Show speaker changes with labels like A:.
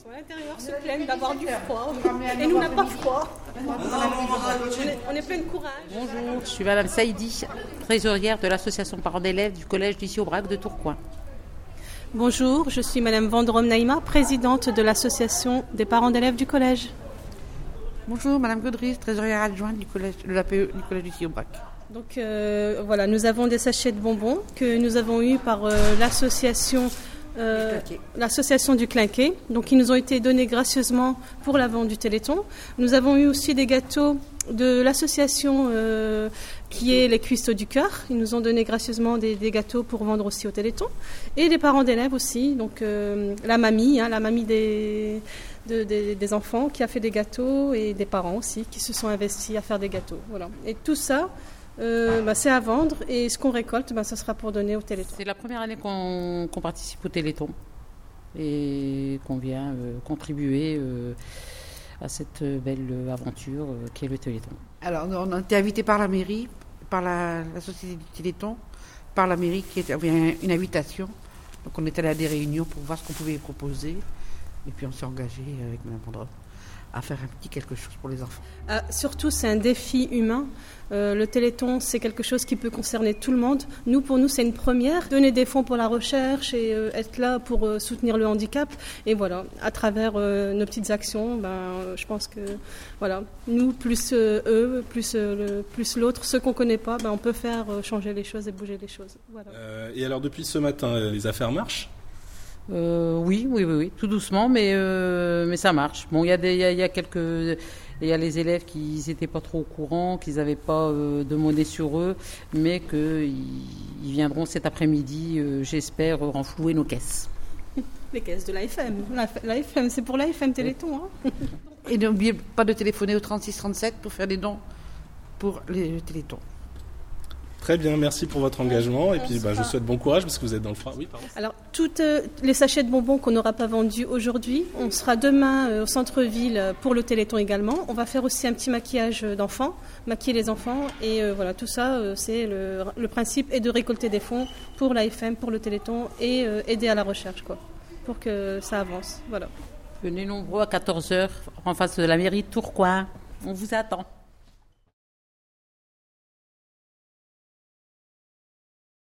A: sont à l'intérieur, se plaignent d'avoir du froid. Et nous, on n'a pas froid. On est, plein de courage.
B: Bonjour, je suis Madame Saïdi, trésorière de l'association parents d'élèves du collège d'ici au Brac de Tourcoing.
A: Bonjour, je suis Madame Vendrom Naïma, présidente de l'association des parents d'élèves du collège.
C: Bonjour, Madame Gaudry, trésorière adjointe du collège, de l'APE du collège d'ici au Brac.
A: Donc euh, voilà, nous avons des sachets de bonbons que nous avons eus par euh, l'association euh, l'association du Clinquet. Donc, ils nous ont été donnés gracieusement pour la vente du Téléthon. Nous avons eu aussi des gâteaux de l'association euh, qui est les Cuistots du Cœur. Ils nous ont donné gracieusement des, gâteaux pour vendre aussi au Téléthon. Et des parents d'élèves aussi. Donc, euh, la mamie, hein, la mamie des, des enfants qui a fait des gâteaux et des parents aussi qui se sont investis à faire des gâteaux. Voilà. Et tout ça, euh, bah, c'est à vendre et ce qu'on récolte, bah, ça sera pour donner au Téléthon.
B: C'est la première année qu'on participe au Téléthon et qu'on vient euh, contribuer euh, à cette belle aventure qui est le Téléthon.
C: Alors, on a été invité par la mairie, par la, société du Téléthon, par la mairie qui avait une invitation. Donc, on est allé à des réunions pour voir ce qu'on pouvait proposer. Et puis, on s'est engagé avec Mme Pandrov à faire un petit quelque chose pour les enfants.
A: Ah, surtout, c'est un défi humain. Euh, le Téléthon, c'est quelque chose qui peut concerner tout le monde. Nous, pour nous, c'est une première. Donner des fonds pour la recherche et euh, être là pour euh, soutenir le handicap. Et voilà, à travers nos petites actions, ben, je pense que voilà, nous, plus eux, plus, plus l'autre, ceux qu'on ne connaît pas, ben, on peut faire changer les choses et bouger les choses.
D: et alors, depuis ce matin, les affaires marchent?
B: Euh, oui, oui, oui, oui, tout doucement, mais, euh, mais ça marche. Bon, il y, a des, y, a, quelques. Il y a les élèves qui n'étaient pas trop au courant, qu'ils n'avaient pas euh, de monnaie sur eux, mais qu'ils ils viendront cet après-midi, j'espère, renflouer nos caisses.
A: Les caisses de l'AFM. L'AFM, c'est pour l'AFM Téléthon. Hein
C: Et n'oubliez pas de téléphoner au 3637 pour faire des dons pour les Téléthons.
D: Très bien, merci pour votre engagement. Et puis, bah, je vous souhaite bon courage parce que vous êtes dans le. Oui, pardon.
A: Alors, toutes euh, les sachets de bonbons qu'on n'aura pas vendus aujourd'hui, on sera demain euh, au centre-ville euh, pour le Téléthon également. On va faire aussi un petit maquillage d'enfants, maquiller les enfants. Et voilà, tout ça, c'est le, le, principe est de récolter des fonds pour l'AFM, pour le Téléthon et aider à la recherche, quoi, pour que ça avance. Voilà.
B: Venez nombreux à 14h en face de la mairie de Tourcoing. On vous attend.